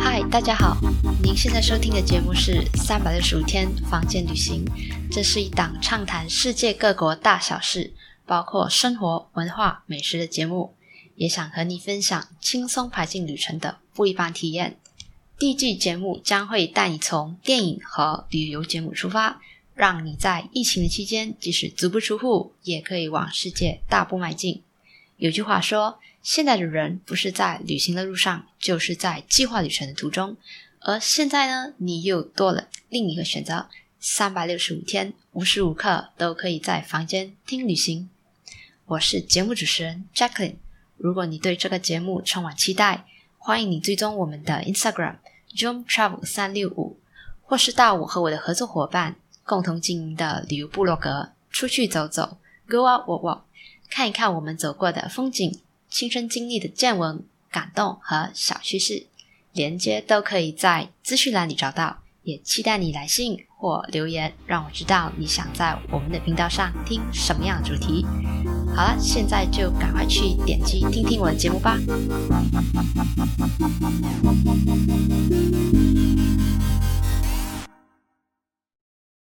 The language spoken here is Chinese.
嗨，大家好，您现在收听的节目是《三百六十五天房间旅行》，这是一档畅谈世界各国大小事，包括生活、文化、美食的节目，也想和你分享轻松排进旅程的不一般体验。第一季节目将会带你从电影和旅游节目出发，让你在疫情的期间，即使足不出户，也可以往世界大步迈进。有句话说，现在的人不是在旅行的路上，就是在计划旅程的途中。而现在呢，你又多了另一个选择：三百六十五天，无时无刻都可以在房间听旅行。我是节目主持人 Jacqueline。如果你对这个节目充满期待，欢迎你追踪我们的 Instagram Jom Travel 三六五，或是到我和我的合作伙伴共同经营的旅游部落格出去走走，Go out walk walk。看一看我们走过的风景、亲身经历的见闻、感动和小趣事，连接都可以在资讯栏里找到。也期待你来信或留言，让我知道你想在我们的频道上听什么样的主题。好了，现在就赶快去点击听听我的节目吧。